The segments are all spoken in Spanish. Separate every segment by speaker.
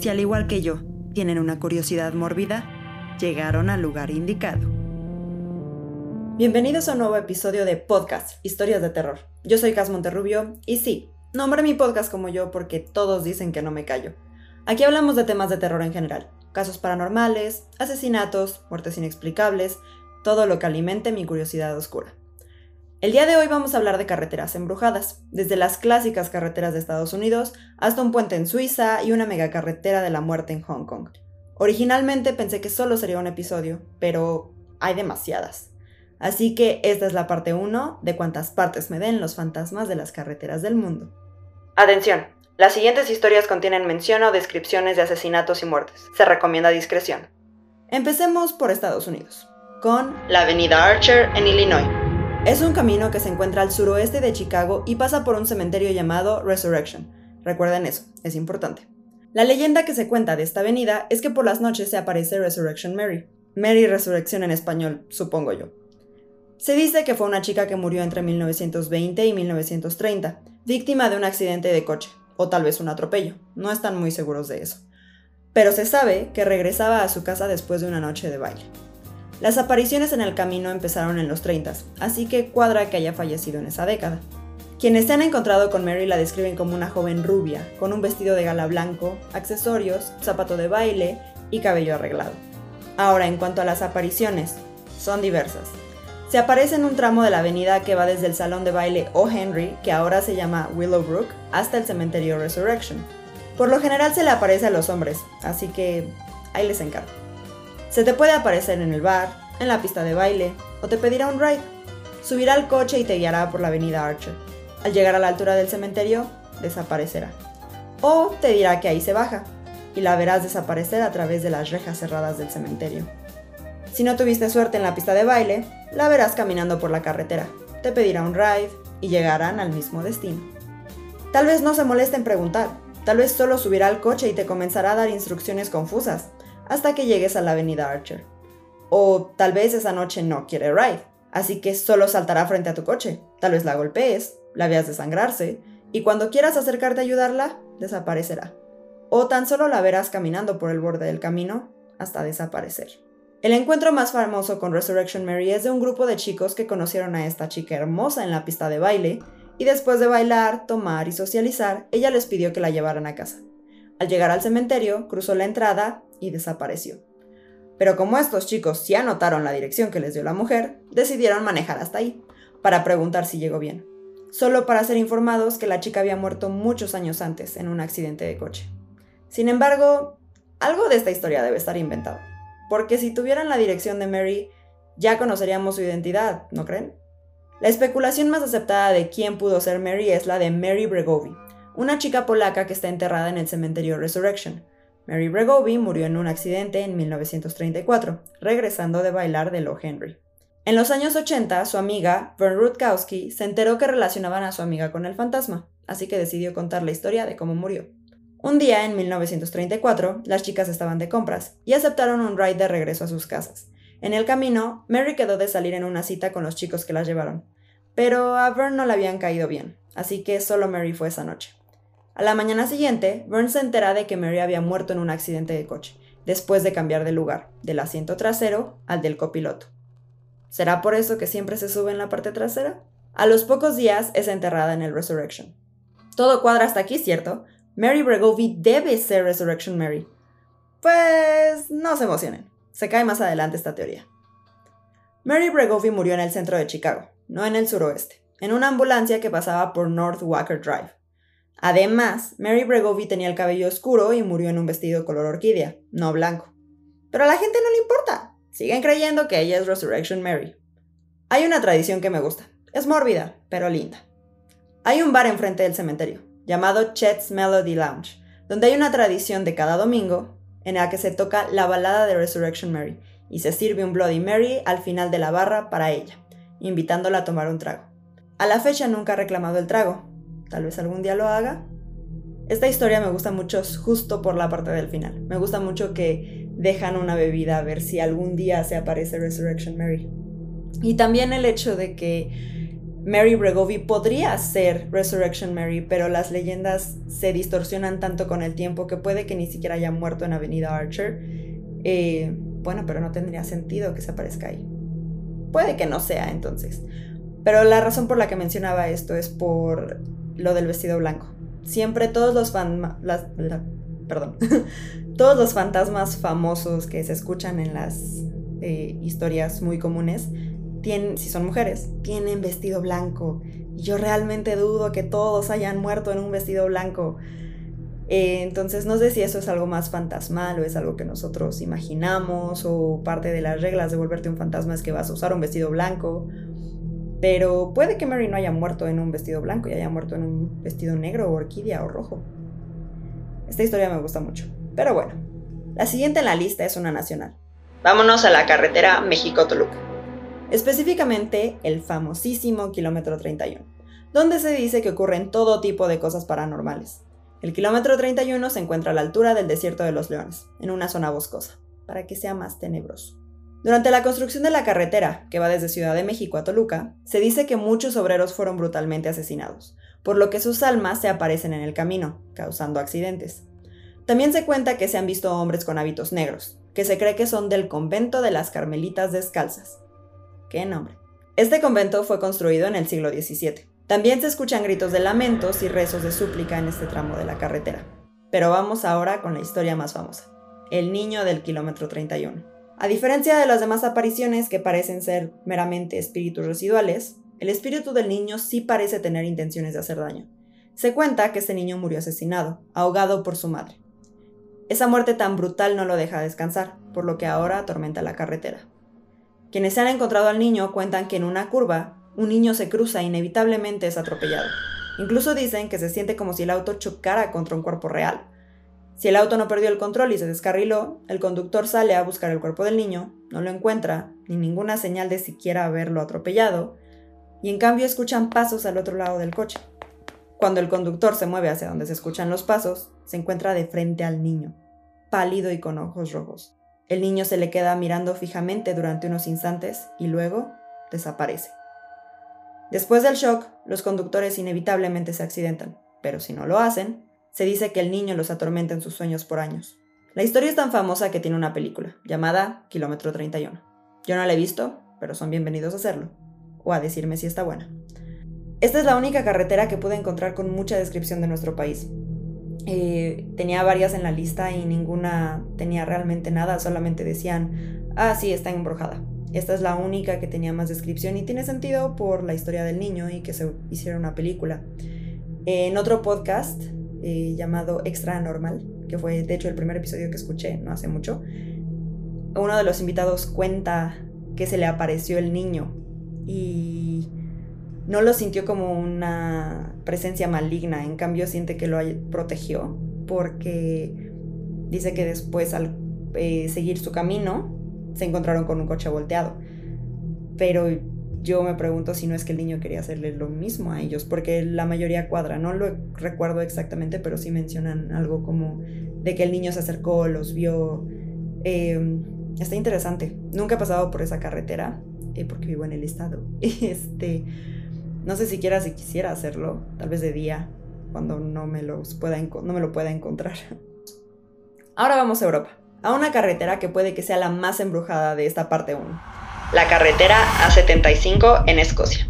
Speaker 1: Si al igual que yo tienen una curiosidad mórbida, llegaron al lugar indicado. Bienvenidos a un nuevo episodio de Podcast, Historias de Terror. Yo soy Cas Monterrubio y sí, nombré mi podcast como yo porque todos dicen que no me callo. Aquí hablamos de temas de terror en general, casos paranormales, asesinatos, muertes inexplicables, todo lo que alimente mi curiosidad oscura. El día de hoy vamos a hablar de carreteras embrujadas, desde las clásicas carreteras de Estados Unidos hasta un puente en Suiza y una megacarretera de la muerte en Hong Kong. Originalmente pensé que solo sería un episodio, pero hay demasiadas. Así que esta es la parte 1 de cuántas partes me den los fantasmas de las carreteras del mundo. Atención, las siguientes historias contienen mención o descripciones de asesinatos y muertes. Se recomienda discreción. Empecemos por Estados Unidos, con la Avenida Archer en Illinois. Es un camino que se encuentra al suroeste de Chicago y pasa por un cementerio llamado Resurrection. Recuerden eso, es importante. La leyenda que se cuenta de esta avenida es que por las noches se aparece Resurrection Mary. Mary Resurrección en español, supongo yo. Se dice que fue una chica que murió entre 1920 y 1930, víctima de un accidente de coche, o tal vez un atropello, no están muy seguros de eso. Pero se sabe que regresaba a su casa después de una noche de baile. Las apariciones en el camino empezaron en los 30, así que cuadra que haya fallecido en esa década. Quienes se han encontrado con Mary la describen como una joven rubia, con un vestido de gala blanco, accesorios, zapato de baile y cabello arreglado. Ahora, en cuanto a las apariciones, son diversas. Se aparece en un tramo de la avenida que va desde el salón de baile O. Henry, que ahora se llama Willowbrook, hasta el cementerio Resurrection. Por lo general se le aparece a los hombres, así que ahí les encargo. Se te puede aparecer en el bar, en la pista de baile, o te pedirá un ride. Subirá al coche y te guiará por la avenida Archer. Al llegar a la altura del cementerio, desaparecerá. O te dirá que ahí se baja, y la verás desaparecer a través de las rejas cerradas del cementerio. Si no tuviste suerte en la pista de baile, la verás caminando por la carretera. Te pedirá un ride y llegarán al mismo destino. Tal vez no se moleste en preguntar, tal vez solo subirá al coche y te comenzará a dar instrucciones confusas, hasta que llegues a la avenida Archer. O tal vez esa noche no quiere ride, así que solo saltará frente a tu coche. Tal vez la golpees, la veas desangrarse, y cuando quieras acercarte a ayudarla, desaparecerá. O tan solo la verás caminando por el borde del camino hasta desaparecer. El encuentro más famoso con Resurrection Mary es de un grupo de chicos que conocieron a esta chica hermosa en la pista de baile, y después de bailar, tomar y socializar, ella les pidió que la llevaran a casa. Al llegar al cementerio, cruzó la entrada y desapareció. Pero como estos chicos ya anotaron la dirección que les dio la mujer, decidieron manejar hasta ahí, para preguntar si llegó bien, solo para ser informados que la chica había muerto muchos años antes en un accidente de coche. Sin embargo, algo de esta historia debe estar inventado, porque si tuvieran la dirección de Mary, ya conoceríamos su identidad, ¿no creen? La especulación más aceptada de quién pudo ser Mary es la de Mary Bregovi, una chica polaca que está enterrada en el cementerio Resurrection, Mary Bregovi murió en un accidente en 1934, regresando de bailar de Low Henry. En los años 80, su amiga, Vern Rutkowski, se enteró que relacionaban a su amiga con el fantasma, así que decidió contar la historia de cómo murió. Un día, en 1934, las chicas estaban de compras y aceptaron un ride de regreso a sus casas. En el camino, Mary quedó de salir en una cita con los chicos que las llevaron, pero a Vern no le habían caído bien, así que solo Mary fue esa noche. A la mañana siguiente, Burns se entera de que Mary había muerto en un accidente de coche, después de cambiar de lugar, del asiento trasero al del copiloto. ¿Será por eso que siempre se sube en la parte trasera? A los pocos días es enterrada en el Resurrection. Todo cuadra hasta aquí, ¿cierto? Mary Bregovi debe ser Resurrection Mary. Pues no se emocionen, se cae más adelante esta teoría. Mary Bregovi murió en el centro de Chicago, no en el suroeste, en una ambulancia que pasaba por North Walker Drive. Además, Mary Bregovi tenía el cabello oscuro y murió en un vestido color orquídea, no blanco. Pero a la gente no le importa. Siguen creyendo que ella es Resurrection Mary. Hay una tradición que me gusta. Es mórbida, pero linda. Hay un bar enfrente del cementerio, llamado Chet's Melody Lounge, donde hay una tradición de cada domingo en la que se toca la balada de Resurrection Mary y se sirve un Bloody Mary al final de la barra para ella, invitándola a tomar un trago. A la fecha nunca ha reclamado el trago, tal vez algún día lo haga. Esta historia me gusta mucho justo por la parte del final. Me gusta mucho que dejan una bebida a ver si algún día se aparece Resurrection Mary. Y también el hecho de que Mary Bregovy podría ser Resurrection Mary, pero las leyendas se distorsionan tanto con el tiempo que puede que ni siquiera haya muerto en Avenida Archer. Eh, bueno, pero no tendría sentido que se aparezca ahí. Puede que no sea entonces. Pero la razón por la que mencionaba esto es por lo del vestido blanco. Siempre todos los fan perdón. todos los fantasmas famosos que se escuchan en las eh, historias muy comunes tienen, si son mujeres, tienen vestido blanco. Yo realmente dudo que todos hayan muerto en un vestido blanco. Eh, entonces no sé si eso es algo más fantasmal o es algo que nosotros imaginamos o parte de las reglas de volverte un fantasma es que vas a usar un vestido blanco. Pero puede que Mary no haya muerto en un vestido blanco y haya muerto en un vestido negro o orquídea o rojo. Esta historia me gusta mucho. Pero bueno, la siguiente en la lista es una nacional. Vámonos a la carretera México-Toluca. Específicamente el famosísimo kilómetro 31, donde se dice que ocurren todo tipo de cosas paranormales. El kilómetro 31 se encuentra a la altura del desierto de los leones, en una zona boscosa, para que sea más tenebroso. Durante la construcción de la carretera, que va desde Ciudad de México a Toluca, se dice que muchos obreros fueron brutalmente asesinados, por lo que sus almas se aparecen en el camino, causando accidentes. También se cuenta que se han visto hombres con hábitos negros, que se cree que son del convento de las Carmelitas Descalzas. ¿Qué nombre? Este convento fue construido en el siglo XVII. También se escuchan gritos de lamentos y rezos de súplica en este tramo de la carretera. Pero vamos ahora con la historia más famosa, el niño del kilómetro 31. A diferencia de las demás apariciones que parecen ser meramente espíritus residuales, el espíritu del niño sí parece tener intenciones de hacer daño. Se cuenta que este niño murió asesinado, ahogado por su madre. Esa muerte tan brutal no lo deja descansar, por lo que ahora atormenta la carretera. Quienes se han encontrado al niño cuentan que en una curva, un niño se cruza e inevitablemente es atropellado. Incluso dicen que se siente como si el auto chocara contra un cuerpo real. Si el auto no perdió el control y se descarriló, el conductor sale a buscar el cuerpo del niño, no lo encuentra, ni ninguna señal de siquiera haberlo atropellado, y en cambio escuchan pasos al otro lado del coche. Cuando el conductor se mueve hacia donde se escuchan los pasos, se encuentra de frente al niño, pálido y con ojos rojos. El niño se le queda mirando fijamente durante unos instantes y luego desaparece. Después del shock, los conductores inevitablemente se accidentan, pero si no lo hacen, se dice que el niño los atormenta en sus sueños por años. La historia es tan famosa que tiene una película, llamada Kilómetro 31. Yo no la he visto, pero son bienvenidos a hacerlo, o a decirme si está buena. Esta es la única carretera que pude encontrar con mucha descripción de nuestro país. Eh, tenía varias en la lista y ninguna tenía realmente nada, solamente decían, ah, sí, está embrujada. Esta es la única que tenía más descripción y tiene sentido por la historia del niño y que se hiciera una película. En otro podcast eh, llamado Extra Normal, que fue de hecho el primer episodio que escuché no hace mucho, uno de los invitados cuenta que se le apareció el niño y no lo sintió como una presencia maligna, en cambio siente que lo protegió porque dice que después al eh, seguir su camino se encontraron con un coche volteado. Pero yo me pregunto si no es que el niño quería hacerle lo mismo a ellos, porque la mayoría cuadra, no lo recuerdo exactamente, pero sí mencionan algo como de que el niño se acercó, los vio. Em, está interesante. Nunca he pasado por esa carretera, eh, porque vivo en el estado. Este, no sé siquiera si quisiera hacerlo, tal vez de día, cuando no me, los pueda, no me lo pueda encontrar. Ahora vamos a Europa, a una carretera que puede que sea la más embrujada de esta parte 1. La carretera A75 en Escocia.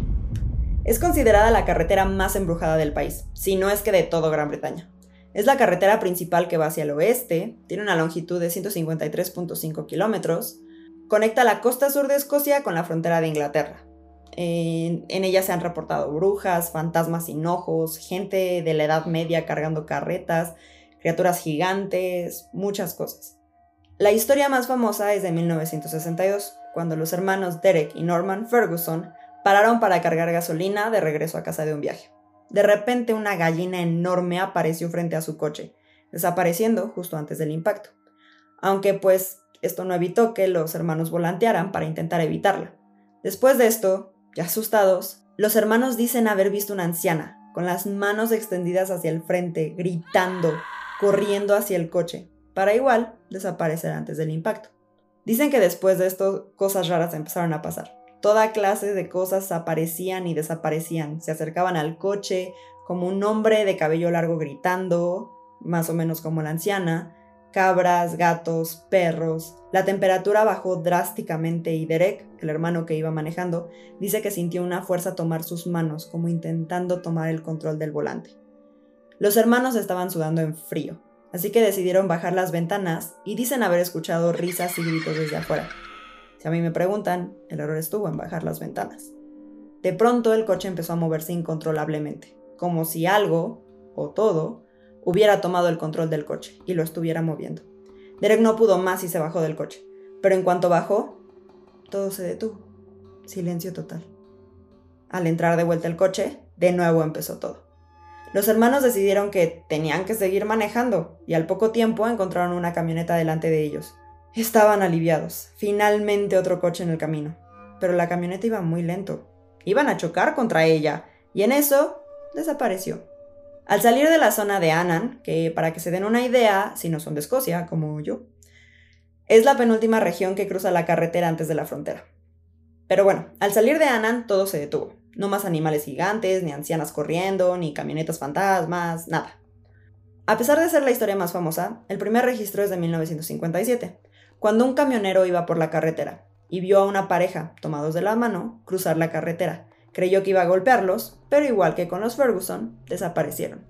Speaker 1: Es considerada la carretera más embrujada del país, si no es que de todo Gran Bretaña. Es la carretera principal que va hacia el oeste, tiene una longitud de 153.5 kilómetros, conecta la costa sur de Escocia con la frontera de Inglaterra. En, ella se han reportado brujas, fantasmas sin ojos, gente de la Edad Media cargando carretas, criaturas gigantes, muchas cosas. La historia más famosa es de 1962, cuando los hermanos Derek y Norman Ferguson pararon para cargar gasolina de regreso a casa de un viaje. De repente una gallina enorme apareció frente a su coche, desapareciendo justo antes del impacto. Aunque pues esto no evitó que los hermanos volantearan para intentar evitarla. Después de esto, ya asustados, los hermanos dicen haber visto una anciana, con las manos extendidas hacia el frente, gritando, corriendo hacia el coche, para igual desaparecer antes del impacto. Dicen que después de esto cosas raras empezaron a pasar. toda clase de cosas aparecían y desaparecían. Se acercaban al coche como un hombre de cabello largo gritando, más o menos como la anciana, cabras, gatos, perros. La temperatura bajó drásticamente y Derek, el hermano que iba manejando, dice que sintió una fuerza tomar sus manos, como intentando tomar el control del volante. Los hermanos estaban sudando en frío, así que decidieron bajar las ventanas y dicen haber escuchado risas y gritos desde afuera. Si a mí me preguntan, el error estuvo en bajar las ventanas. De pronto el coche empezó a moverse incontrolablemente, como si algo, o todo, hubiera tomado el control del coche y lo estuviera moviendo. Derek no pudo más y se bajó del coche, pero en cuanto bajó, todo se detuvo. Silencio total. Al entrar de vuelta el coche, de nuevo empezó todo. Los hermanos decidieron que tenían que seguir manejando y al poco tiempo encontraron una camioneta delante de ellos. Estaban aliviados. Finalmente otro coche en el camino. Pero la camioneta iba muy lento. Iban a chocar contra ella. Y en eso desapareció. Al salir de la zona de Annan, que para que se den una idea, si no son de Escocia, como yo, es la penúltima región que cruza la carretera antes de la frontera. Pero bueno, al salir de Annan todo se detuvo. No más animales gigantes, ni ancianas corriendo, ni camionetas fantasmas, nada. A pesar de ser la historia más famosa, el primer registro es de 1957 cuando un camionero iba por la carretera y vio a una pareja, tomados de la mano, cruzar la carretera. Creyó que iba a golpearlos, pero igual que con los Ferguson, desaparecieron.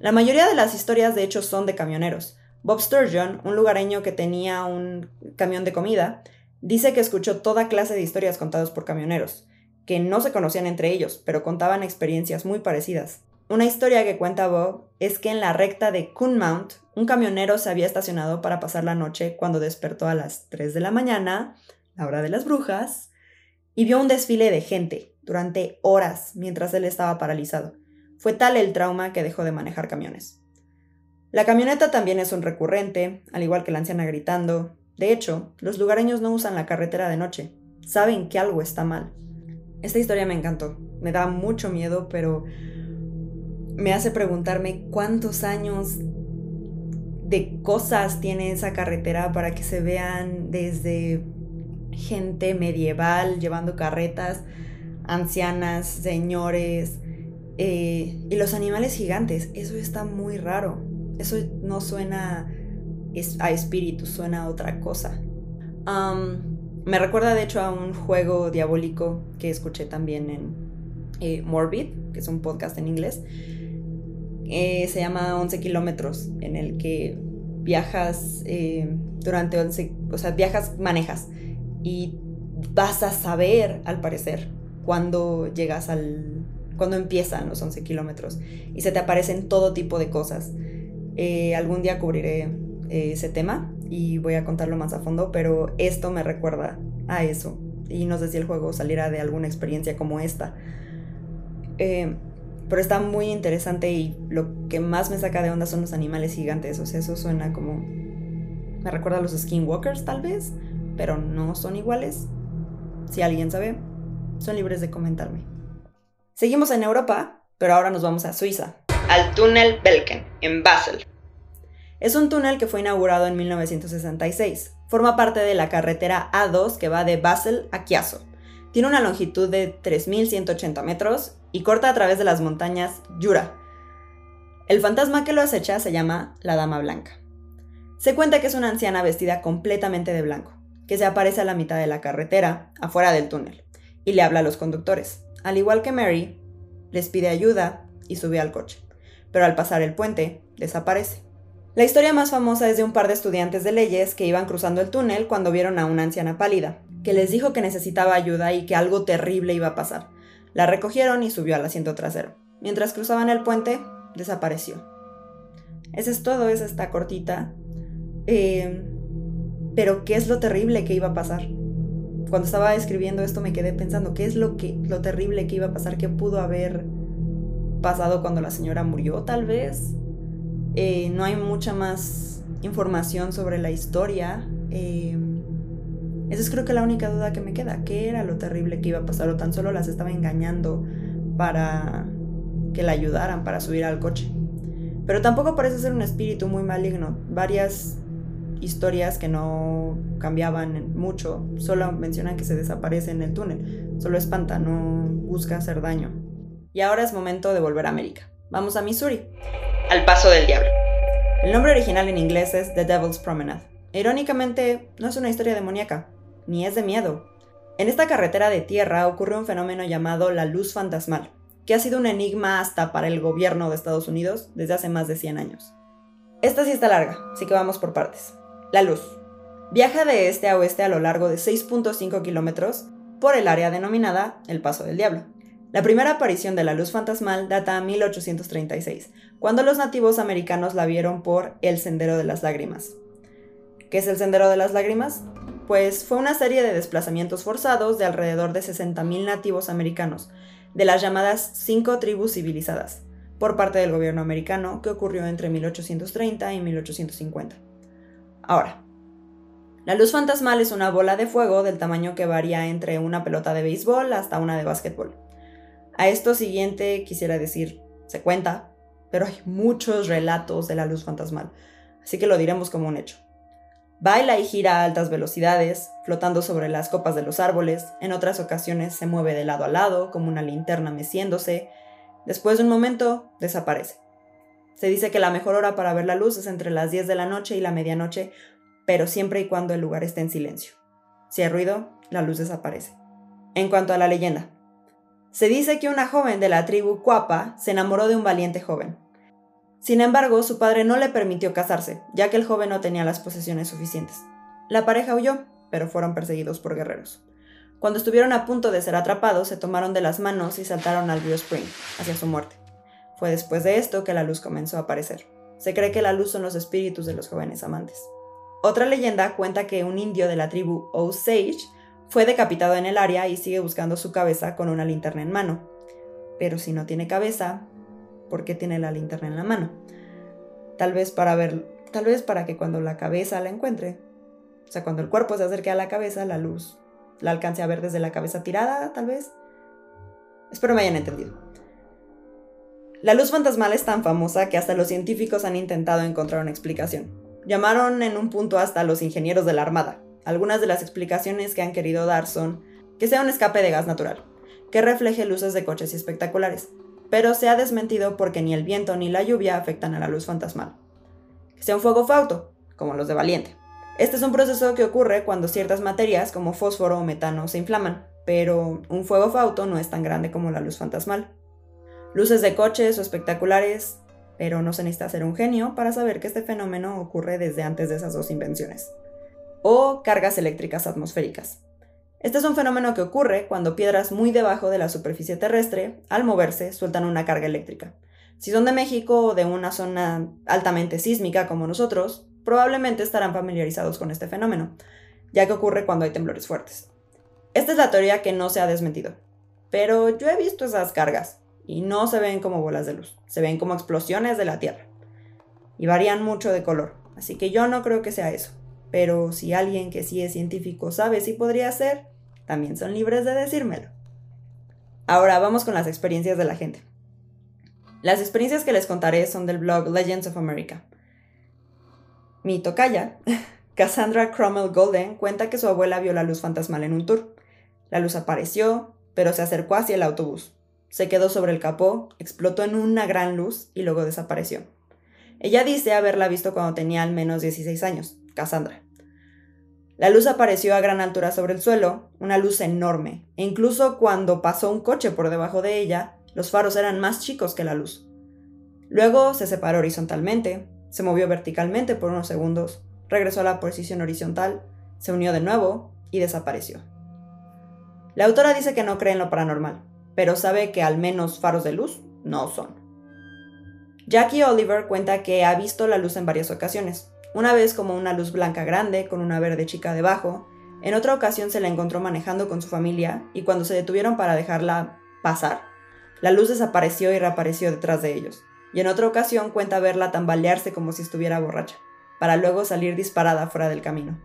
Speaker 1: La mayoría de las historias de hecho son de camioneros. Bob Sturgeon, un lugareño que tenía un camión de comida, dice que escuchó toda clase de historias contadas por camioneros, que no se conocían entre ellos, pero contaban experiencias muy parecidas. Una historia que cuenta Bob es que en la recta de Coonmount, un camionero se había estacionado para pasar la noche cuando despertó a las 3 de la mañana, la hora de las brujas, y vio un desfile de gente durante horas mientras él estaba paralizado. Fue tal el trauma que dejó de manejar camiones. La camioneta también es un recurrente, al igual que la anciana gritando. De hecho, los lugareños no usan la carretera de noche. Saben que algo está mal. Esta historia me encantó. Me da mucho miedo, pero me hace preguntarme cuántos años de cosas tiene esa carretera para que se vean desde gente medieval llevando carretas, ancianas, señores eh, y los animales gigantes. Eso está muy raro. Eso no suena a espíritu, suena a otra cosa. Me recuerda de hecho a un juego diabólico que escuché también en eh, Morbid, que es un podcast en inglés, eh, se llama 11 kilómetros, en el que viajas eh, durante 11, o sea, viajas, manejas y vas a saber, al parecer, cuando llegas al, cuando empiezan los 11 kilómetros y se te aparecen todo tipo de cosas. Eh, algún día cubriré ese tema y voy a contarlo más a fondo, pero esto me recuerda a eso y no sé si el juego saliera de alguna experiencia como esta. Pero está muy interesante y lo que más me saca de onda son los animales gigantes. O sea, eso suena como... Me recuerda a los skinwalkers tal vez, pero no son iguales. Si alguien sabe, son libres de comentarme. Seguimos en Europa, pero ahora nos vamos a Suiza. Al túnel Belken, en Basel. Es un túnel que fue inaugurado en 1966. Forma parte de la carretera A2 que va de Basel a Chiasso. Tiene una longitud de 3.180 metros y corta a través de las montañas Jura. El fantasma que lo acecha se llama la Dama Blanca. Se cuenta que es una anciana vestida completamente de blanco, que se aparece a la mitad de la carretera, afuera del túnel, y le habla a los conductores. Al igual que Mary, les pide ayuda y sube al coche, pero al pasar el puente, desaparece. La historia más famosa es de un par de estudiantes de leyes que iban cruzando el túnel cuando vieron a una anciana pálida, que les dijo que necesitaba ayuda y que algo terrible iba a pasar. La recogieron y subió al asiento trasero. Mientras cruzaban el puente, desapareció. Eso es todo, es esta cortita. Eh, pero ¿qué es lo terrible que iba a pasar? Cuando estaba escribiendo esto me quedé pensando, ¿qué es lo, que, lo terrible que iba a pasar? ¿Qué pudo haber pasado cuando la señora murió, tal vez? Eh, no hay mucha más información sobre la historia. Eh, esa es creo que la única duda que me queda. ¿Qué era lo terrible que iba a pasar? O tan solo las estaba engañando para que la ayudaran para subir al coche. Pero tampoco parece ser un espíritu muy maligno. Varias historias que no cambiaban mucho, solo mencionan que se desaparece en el túnel, solo espanta, no busca hacer daño. Y ahora es momento de volver a América. Vamos a Missouri. Al paso del diablo. El nombre original en inglés es The Devil's Promenade. Irónicamente, no es una historia demoníaca, ni es de miedo. En esta carretera de tierra ocurre un fenómeno llamado la luz fantasmal, que ha sido un enigma hasta para el gobierno de Estados Unidos desde hace más de 100 años. Esta sí está larga, así que vamos por partes. La luz. Viaja de este a oeste a lo largo de 6.5 kilómetros por el área denominada el Paso del Diablo. La primera aparición de la luz fantasmal data a 1836, cuando los nativos americanos la vieron por el Sendero de las Lágrimas. ¿Qué es el Sendero de las Lágrimas? Pues fue una serie de desplazamientos forzados de alrededor de 60.000 nativos americanos, de las llamadas cinco tribus civilizadas, por parte del gobierno americano que ocurrió entre 1830 y 1850. Ahora, la luz fantasmal es una bola de fuego del tamaño que varía entre una pelota de béisbol hasta una de básquetbol. A esto siguiente quisiera decir, se cuenta, pero hay muchos relatos de la luz fantasmal, así que lo diremos como un hecho. Baila y gira a altas velocidades, flotando sobre las copas de los árboles, en otras ocasiones se mueve de lado a lado, como una linterna meciéndose, después de un momento desaparece. Se dice que la mejor hora para ver la luz es entre las 10 de la noche y la medianoche, pero siempre y cuando el lugar esté en silencio. Si hay ruido, la luz desaparece. En cuanto a la leyenda, se dice que una joven de la tribu Cuapa se enamoró de un valiente joven. Sin embargo, su padre no le permitió casarse, ya que el joven no tenía las posesiones suficientes. La pareja huyó, pero fueron perseguidos por guerreros. Cuando estuvieron a punto de ser atrapados, se tomaron de las manos y saltaron al río Spring, hacia su muerte. Fue después de esto que la luz comenzó a aparecer. Se cree que la luz son los espíritus de los jóvenes amantes. Otra leyenda cuenta que un indio de la tribu Osage fue decapitado en el área y sigue buscando su cabeza con una linterna en mano. Pero si no tiene cabeza, por qué tiene la linterna en la mano. Tal vez para ver, tal vez para que cuando la cabeza la encuentre, o sea, cuando el cuerpo se acerque a la cabeza, la luz la alcance a ver desde la cabeza tirada, tal vez. Espero me hayan entendido. La luz fantasmal es tan famosa que hasta los científicos han intentado encontrar una explicación. Llamaron en un punto hasta los ingenieros de la Armada. Algunas de las explicaciones que han querido dar son que sea un escape de gas natural, que refleje luces de coches y espectaculares, pero se ha desmentido porque ni el viento ni la lluvia afectan a la luz fantasmal. Que sea un fuego fauto, como los de Valiente. Este es un proceso que ocurre cuando ciertas materias como fósforo o metano se inflaman, pero un fuego fauto no es tan grande como la luz fantasmal. Luces de coches o espectaculares, pero no se necesita ser un genio para saber que este fenómeno ocurre desde antes de esas dos invenciones. O cargas eléctricas atmosféricas. Este es un fenómeno que ocurre cuando piedras muy debajo de la superficie terrestre, al moverse, sueltan una carga eléctrica. Si son de México o de una zona altamente sísmica como nosotros, probablemente estarán familiarizados con este fenómeno, ya que ocurre cuando hay temblores fuertes. Esta es la teoría que no se ha desmentido, pero yo he visto esas cargas y no se ven como bolas de luz, se ven como explosiones de la Tierra. Y varían mucho de color, así que yo no creo que sea eso. Pero si alguien que sí es científico sabe si podría ser, también son libres de decírmelo. Ahora vamos con las experiencias de la gente. Las experiencias que les contaré son del blog Legends of America. Mi tocaya, Cassandra Cromwell Golden, cuenta que su abuela vio la luz fantasmal en un tour. La luz apareció, pero se acercó hacia el autobús. Se quedó sobre el capó, explotó en una gran luz y luego desapareció. Ella dice haberla visto cuando tenía al menos 16 años, Cassandra. La luz apareció a gran altura sobre el suelo, una luz enorme, e incluso cuando pasó un coche por debajo de ella, los faros eran más chicos que la luz. Luego se separó horizontalmente, se movió verticalmente por unos segundos, regresó a la posición horizontal, se unió de nuevo y desapareció. La autora dice que no cree en lo paranormal, pero sabe que al menos faros de luz no son. Jackie Oliver cuenta que ha visto la luz en varias ocasiones, una vez como una luz blanca grande con una verde chica debajo, en otra ocasión se la encontró manejando con su familia y cuando se detuvieron para dejarla pasar, la luz desapareció y reapareció detrás de ellos, y en otra ocasión cuenta verla tambalearse como si estuviera borracha, para luego salir disparada fuera del camino.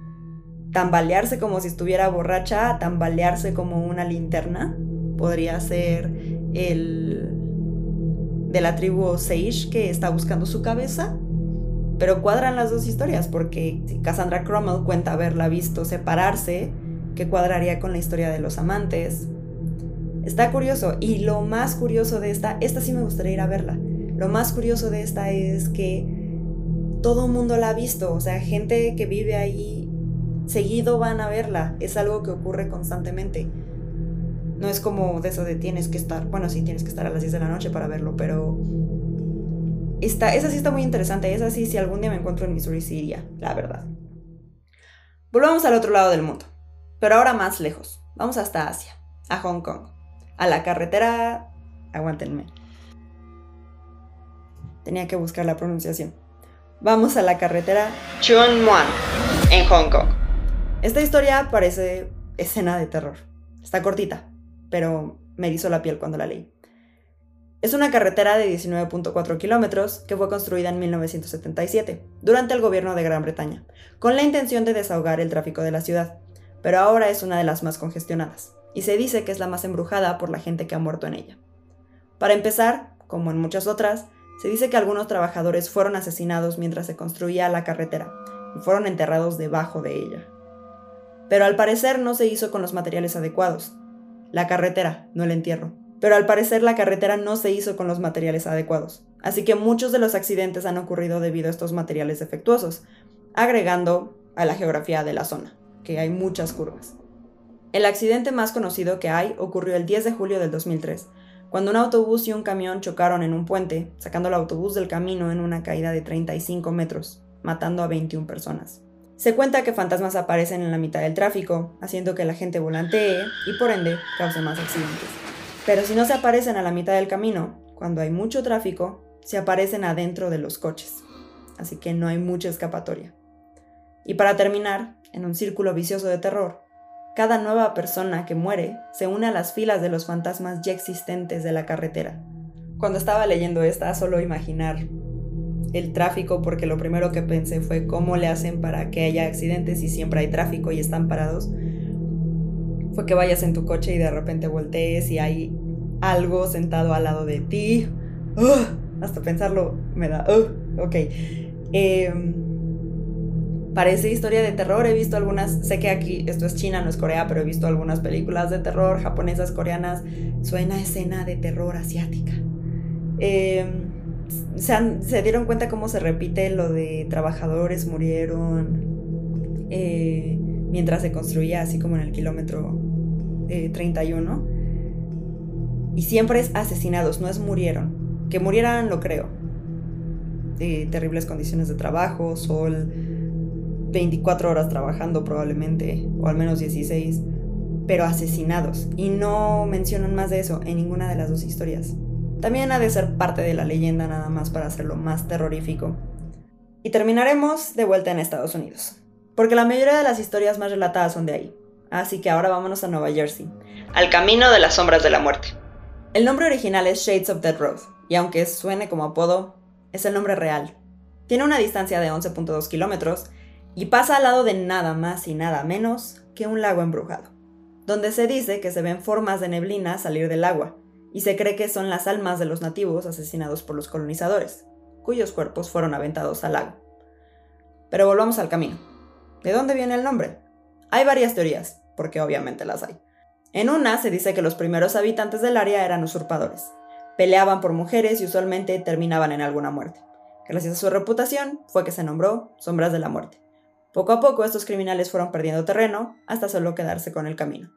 Speaker 1: Tambalearse como si estuviera borracha, tambalearse como una linterna, podría ser el de la tribu Sage que está buscando su cabeza Pero cuadran las dos historias porque Cassandra Cromwell cuenta haberla visto separarse, que cuadraría con la historia de los amantes. Está curioso y lo más curioso de esta, esta sí me gustaría ir a verla. Lo más curioso de esta es que todo el mundo la ha visto, o sea, gente que vive ahí seguido van a verla, es algo que ocurre constantemente. No es como de eso de tienes que estar, bueno, sí tienes que estar a las 10 de la noche para verlo, pero esa sí está muy interesante. Esa sí, si algún día me encuentro en Missouri, sí iría, la verdad. Volvamos al otro lado del mundo, pero ahora más lejos. Vamos hasta Asia, a Hong Kong, a la carretera... Aguántenme. Tenía que buscar la pronunciación. Vamos a la carretera Chuan Muan, en Hong Kong. Esta historia parece escena de terror. Está cortita, pero me hizo la piel cuando la leí. Es una carretera de 19.4 kilómetros que fue construida en 1977, durante el gobierno de Gran Bretaña, con la intención de desahogar el tráfico de la ciudad, pero ahora es una de las más congestionadas, y se dice que es la más embrujada por la gente que ha muerto en ella. Para empezar, como en muchas otras, se dice que algunos trabajadores fueron asesinados mientras se construía la carretera, y fueron enterrados debajo de ella. Pero al parecer no se hizo con los materiales adecuados. La carretera, no el entierro pero al parecer la carretera no se hizo con los materiales adecuados, así que muchos de los accidentes han ocurrido debido a estos materiales defectuosos, agregando a la geografía de la zona, que hay muchas curvas. El accidente más conocido que hay ocurrió el 10 de julio del 2003, cuando un autobús y un camión chocaron en un puente, sacando el autobús del camino en una caída de 35 metros, matando a 21 personas. Se cuenta que fantasmas aparecen en la mitad del tráfico, haciendo que la gente volantee y por ende cause más accidentes. Pero si no se aparecen a la mitad del camino, cuando hay mucho tráfico, se aparecen adentro de los coches. Así que no hay mucha escapatoria. Y para terminar, en un círculo vicioso de terror, cada nueva persona que muere se une a las filas de los fantasmas ya existentes de la carretera. Cuando estaba leyendo esta, solo imaginar el tráfico, porque lo primero que pensé fue cómo le hacen para que haya accidentes y siempre hay tráfico y están parados fue que vayas en tu coche y de repente voltees y hay algo sentado al lado de ti. hasta pensarlo me da... ok. Em, parece historia de terror. He visto algunas, sé que aquí esto es China, no es Corea, pero he visto algunas películas de terror japonesas, coreanas. Suena escena de terror asiática. Em, se, se, dieron cuenta cómo se repite lo de trabajadores murieron eh, mientras se construía, así como en el kilómetro 31. Y siempre es asesinados, no es murieron. Que murieran lo creo. De terribles condiciones de trabajo, sol, 24 horas trabajando probablemente, o al menos 16, pero asesinados. Y no mencionan más de eso en ninguna de las dos historias. También ha de ser parte de la leyenda nada más para hacerlo más terrorífico. Y terminaremos de vuelta en Estados Unidos, porque la mayoría de las historias más relatadas son de ahí. Así que ahora vámonos a Nueva Jersey. Al camino de las sombras de la muerte. El nombre original es Shades of Dead Road, y aunque suene como apodo, es el nombre real. Tiene una distancia de 11.2 kilómetros y pasa al lado de nada más y nada menos que un lago embrujado, donde se dice que se ven formas de neblina salir del agua, y se cree que son las almas de los nativos asesinados por los colonizadores, cuyos cuerpos fueron aventados al lago. Pero volvamos al camino. ¿De dónde viene el nombre? Hay varias teorías, porque obviamente las hay. En una se dice que los primeros habitantes del área eran usurpadores. Peleaban por mujeres y usualmente terminaban en alguna muerte. Gracias a su reputación fue que se nombró Sombras de la Muerte. Poco a poco estos criminales fueron perdiendo terreno hasta solo quedarse con el camino.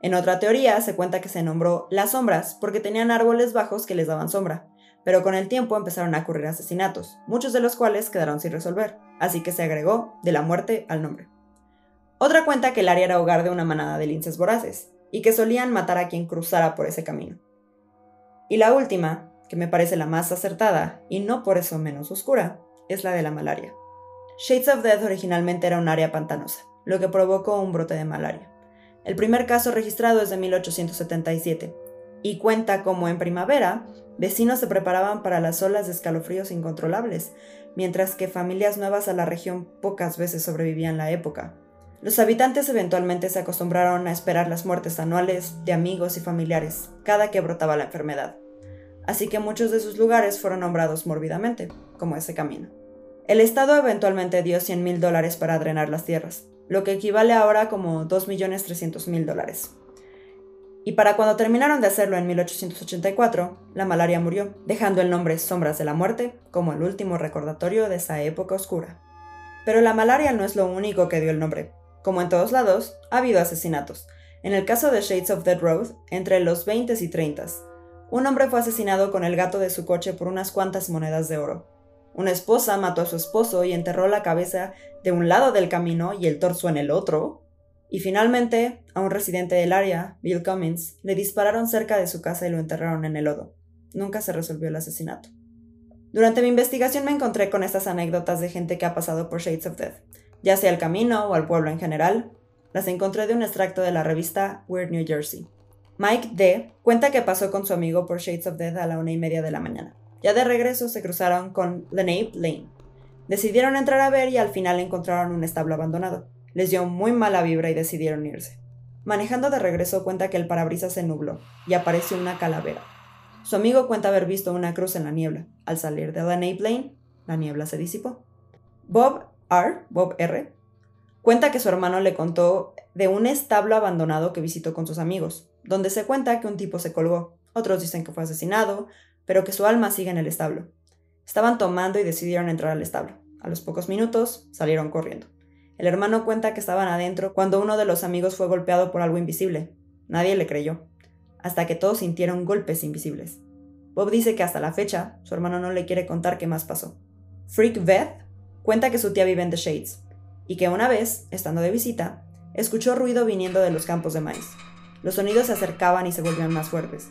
Speaker 1: En otra teoría se cuenta que se nombró Las Sombras porque tenían árboles bajos que les daban sombra, pero con el tiempo empezaron a ocurrir asesinatos, muchos de los cuales quedaron sin resolver, así que se agregó de la muerte al nombre. Otra cuenta que el área era hogar de una manada de linces voraces, y que solían matar a quien cruzara por ese camino. Y la última, que me parece la más acertada, y no por eso menos oscura, es la de la malaria. Shades of Death originalmente era un área pantanosa, lo que provocó un brote de malaria. El primer caso registrado es de 1877, y cuenta como en primavera, vecinos se preparaban para las olas de escalofríos incontrolables, mientras que familias nuevas a la región pocas veces sobrevivían la época. Los habitantes eventualmente se acostumbraron a esperar las muertes anuales de amigos y familiares cada que brotaba la enfermedad, así que muchos de sus lugares fueron nombrados mórbidamente, como ese camino. El Estado eventualmente dio 100 mil dólares para drenar las tierras, lo que equivale ahora como 2.300.000 dólares. Y para cuando terminaron de hacerlo en 1884, la malaria murió, dejando el nombre Sombras de la Muerte como el último recordatorio de esa época oscura. Pero la malaria no es lo único que dio el nombre. Como en todos lados, ha habido asesinatos. En el caso de Shades of Dead Road, entre los 20 y 30, un hombre fue asesinado con el gato de su coche por unas cuantas monedas de oro. Una esposa mató a su esposo y enterró la cabeza de un lado del camino y el torso en el otro, y finalmente, a un residente del área, Bill Cummins, le dispararon cerca de su casa y lo enterraron en el lodo. Nunca se resolvió el asesinato. Durante mi investigación me encontré con estas anécdotas de gente que ha pasado por Shades of Death, ya sea al camino o al pueblo en general. Las encontré de un extracto de la revista Weird New Jersey. Mike D. cuenta que pasó con su amigo por Shades of Death a la una y media de la mañana. Ya de regreso se cruzaron con Lenape Lane. Decidieron entrar a ver y al final encontraron un establo abandonado. Les dio muy mala vibra y decidieron irse. Manejando de regreso cuenta que el parabrisas se nubló y apareció una calavera. Su amigo cuenta haber visto una cruz en la niebla. Al salir de Lane Lane, la niebla se disipó. Bob R, Bob R, cuenta que su hermano le contó de un establo abandonado que visitó con sus amigos, donde se cuenta que un tipo se colgó. Otros dicen que fue asesinado, pero que su alma sigue en el establo. Estaban tomando y decidieron entrar al establo. A los pocos minutos salieron corriendo. El hermano cuenta que estaban adentro cuando uno de los amigos fue golpeado por algo invisible. Nadie le creyó, hasta que todos sintieron golpes invisibles. Bob dice que hasta la fecha su hermano no le quiere contar qué más pasó. Freak Beth cuenta que su tía vive en The Shades y que una vez, estando de visita, escuchó ruido viniendo de los campos de maíz. Los sonidos se acercaban y se volvían más fuertes.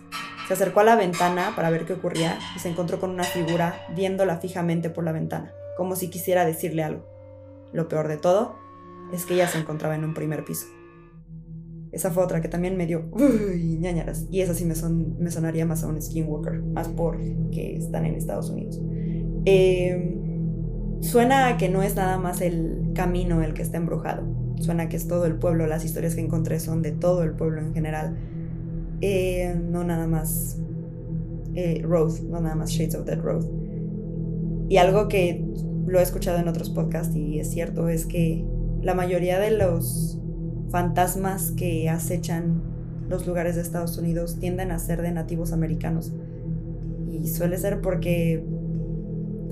Speaker 1: Se acercó a la ventana para ver qué ocurría y se encontró con una figura viéndola fijamente por la ventana, como si quisiera decirle algo. Lo peor de todo es que ella se encontraba en un primer piso. Esa fue otra que también me dio uy, ñañaras. Y esa sí me, son, me sonaría más a un skinwalker, más porque están en Estados Unidos. Em, suena a que no es nada más el camino el que está embrujado. Suena a que es todo el pueblo. Las historias que encontré son de todo el pueblo en general. Eh, no nada más eh, no nada más Shades of Dead Road. Y algo que lo he escuchado en otros podcasts y es cierto, es que la mayoría de los fantasmas que acechan los lugares de Estados Unidos tienden a ser de nativos americanos. Y suele ser porque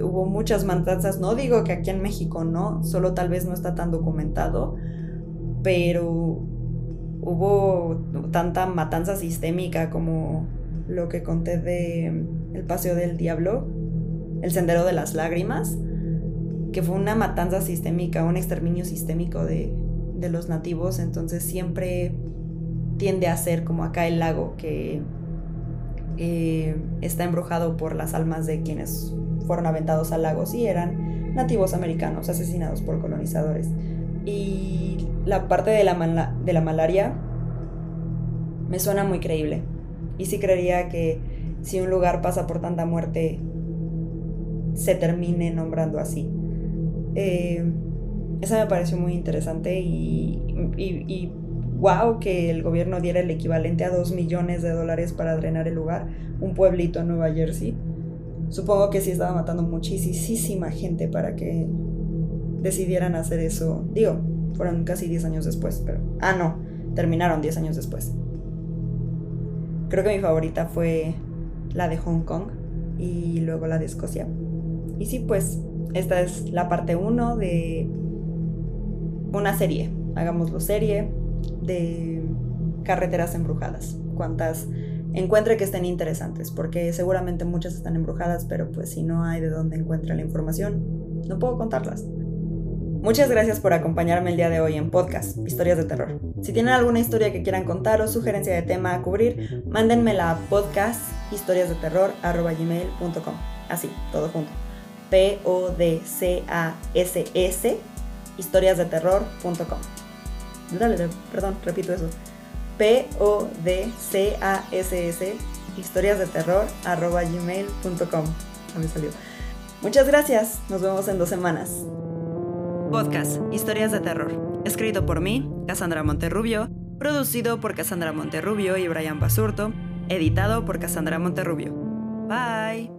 Speaker 1: hubo muchas matanzas, no digo que aquí en México no, solo tal vez no está tan documentado, pero hubo tanta matanza sistémica como lo que conté de El Paseo del Diablo, El Sendero de las Lágrimas, que fue una matanza sistémica, un exterminio sistémico de, los nativos, entonces siempre tiende a ser como acá el lago que eh, está embrujado por las almas de quienes fueron aventados al lago, sí eran nativos americanos asesinados por colonizadores. Y la parte de la, de la malaria me suena muy creíble. Y sí creería que si un lugar pasa por tanta muerte, se termine nombrando así. Eh, esa me pareció muy interesante y, y, wow que el gobierno diera el equivalente a 2 millones de dólares para drenar el lugar, un pueblito en Nueva Jersey. Supongo que sí estaba matando muchísima gente para que decidieran hacer eso. Digo, fueron casi 10 años después, pero... Ah, no, terminaron 10 años después. Creo que mi favorita fue la de Hong Kong y luego la de Escocia. Y sí, pues esta es la parte 1 de una serie, hagámoslo serie, de carreteras embrujadas. Cuantas encuentre que estén interesantes, porque seguramente muchas están embrujadas, pero pues si no hay de dónde encuentre la información, no puedo contarlas. Muchas gracias por acompañarme el día de hoy en podcast Historias de Terror. Si tienen alguna historia que quieran contar o sugerencia de tema a cubrir, mándenmela a podcast historiasdeterror.gmail.com. Así, todo junto. P-O-D-C-A-S-S, historiasdeterror.com. Dale, perdón, repito eso. P-O-D-C-A-S-S, historiasdeterror.gmail.com. A mí salió. Muchas gracias, nos vemos en dos semanas. Podcast Historias de Terror, escrito por mí, Cassandra Monterrubio, producido por Cassandra Monterrubio y Brian Basurto, editado por Cassandra Monterrubio. Bye.